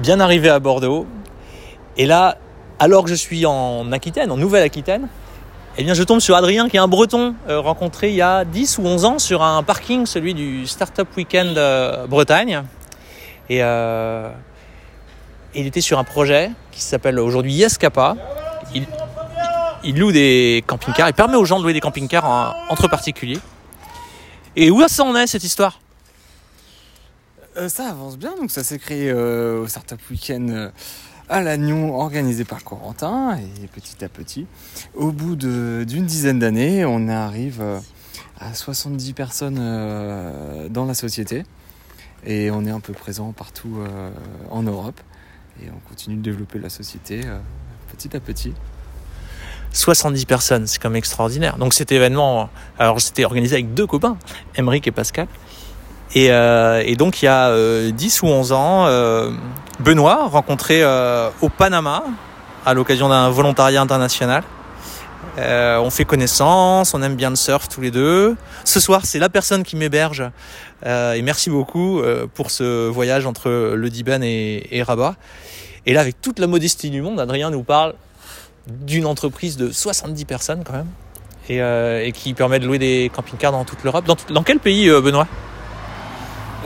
bien arrivé à Bordeaux. Et là, alors que je suis en Aquitaine, en Nouvelle-Aquitaine, eh bien, je tombe sur Adrien, qui est un breton euh, rencontré il y a 10 ou 11 ans sur un parking, celui du Startup Weekend euh, Bretagne. Et euh, il était sur un projet qui s'appelle aujourd'hui Yescapa. Il, il loue des camping-cars, il permet aux gens de louer des camping-cars en- entre particuliers. Et où ça en est cette histoire? Euh, ça avance bien, donc ça s'est créé euh, au Startup Weekend euh, à Lannion, organisé par Corentin, et petit à petit, au bout d'une dizaine d'années, on arrive à 70 personnes dans la société, et on est un peu présent partout en Europe, et on continue de développer la société petit à petit. 70 personnes, c'est quand même extraordinaire. Donc cet événement, alors c'était organisé avec deux copains, Emeric et Pascal. Et, euh, et donc il y a euh, 10 ou 11 ans, euh, Benoît, rencontré euh, au Panama à l'occasion d'un volontariat international. Euh, on fait connaissance, on aime bien le surf tous les deux. Ce soir, c'est la personne qui m'héberge. Euh, et merci beaucoup euh, pour ce voyage entre le Diban et, et Rabat. Et là, avec toute la modestie du monde, Adrien nous parle d'une entreprise de 70 personnes quand même. Et, euh, et qui permet de louer des camping-cars dans toute l'Europe. Dans, dans quel pays, euh, Benoît?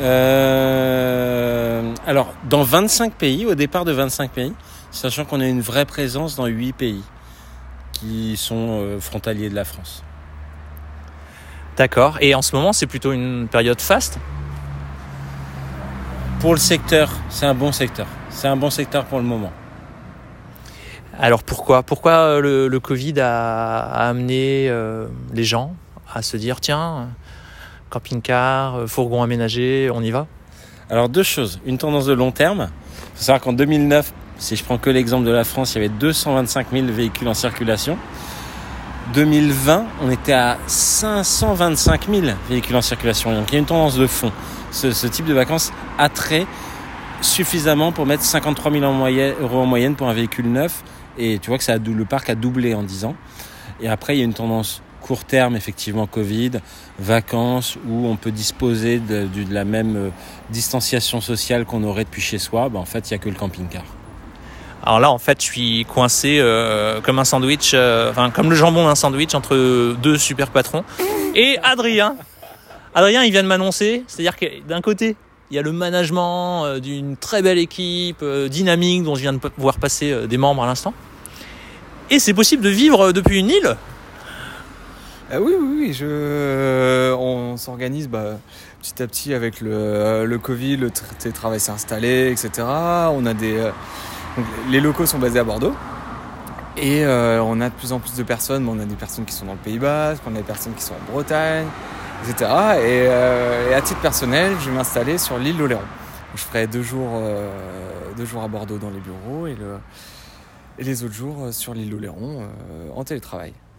Euh, alors, dans 25 pays, au départ de 25 pays, sachant qu'on a une vraie présence dans 8 pays qui sont euh, frontaliers de la France. D'accord. Et en ce moment, c'est plutôt une période faste? Pour le secteur, c'est un bon secteur. C'est un bon secteur pour le moment. Alors pourquoi? Pourquoi euh, le, le Covid a, a amené euh, les gens à se dire tiens, camping-car, euh, fourgon aménagé, on y va Alors deux choses. Une tendance de long terme. Il faut savoir qu'en 2009, si je prends que l'exemple de la France, il y avait 225 000 véhicules en circulation. 2020, on était à 525 000 véhicules en circulation. Donc il y a une tendance de fond. Ce, type de vacances attrait suffisamment pour mettre 53 000 en moyenne- euros en moyenne pour un véhicule neuf. Et tu vois que le parc a doublé en 10 ans. Et après, il y a une tendance court terme, effectivement, Covid, vacances, où on peut disposer de, la même euh, distanciation sociale qu'on aurait depuis chez soi. Ben, en fait, il n'y a que le camping-car. Alors là, en fait, je suis coincé euh, comme un sandwich, euh, comme le jambon d'un sandwich entre deux super patrons. Et Adrien, Adrien, il vient de m'annoncer, c'est-à-dire que d'un côté, il y a le management d'une très belle équipe dynamique dont je viens de voir passer des membres à l'instant. Et c'est possible de vivre depuis une île. Ah oui, oui, oui, je... on s'organise bah, petit à petit avec le, le Covid, le tra- télétravail s'est installé, etc. On a des, euh, les locaux sont basés à Bordeaux. Et euh, on a de plus en plus de personnes. On a des personnes qui sont dans le Pays Basque, on a des personnes qui sont en Bretagne, etc. Et, euh, à titre personnel, je vais m'installer sur l'île d'Oléron. Je ferai deux jours, euh, deux jours à Bordeaux dans les bureaux et, le, et les autres jours euh, sur l'île d'Oléron euh, en télétravail.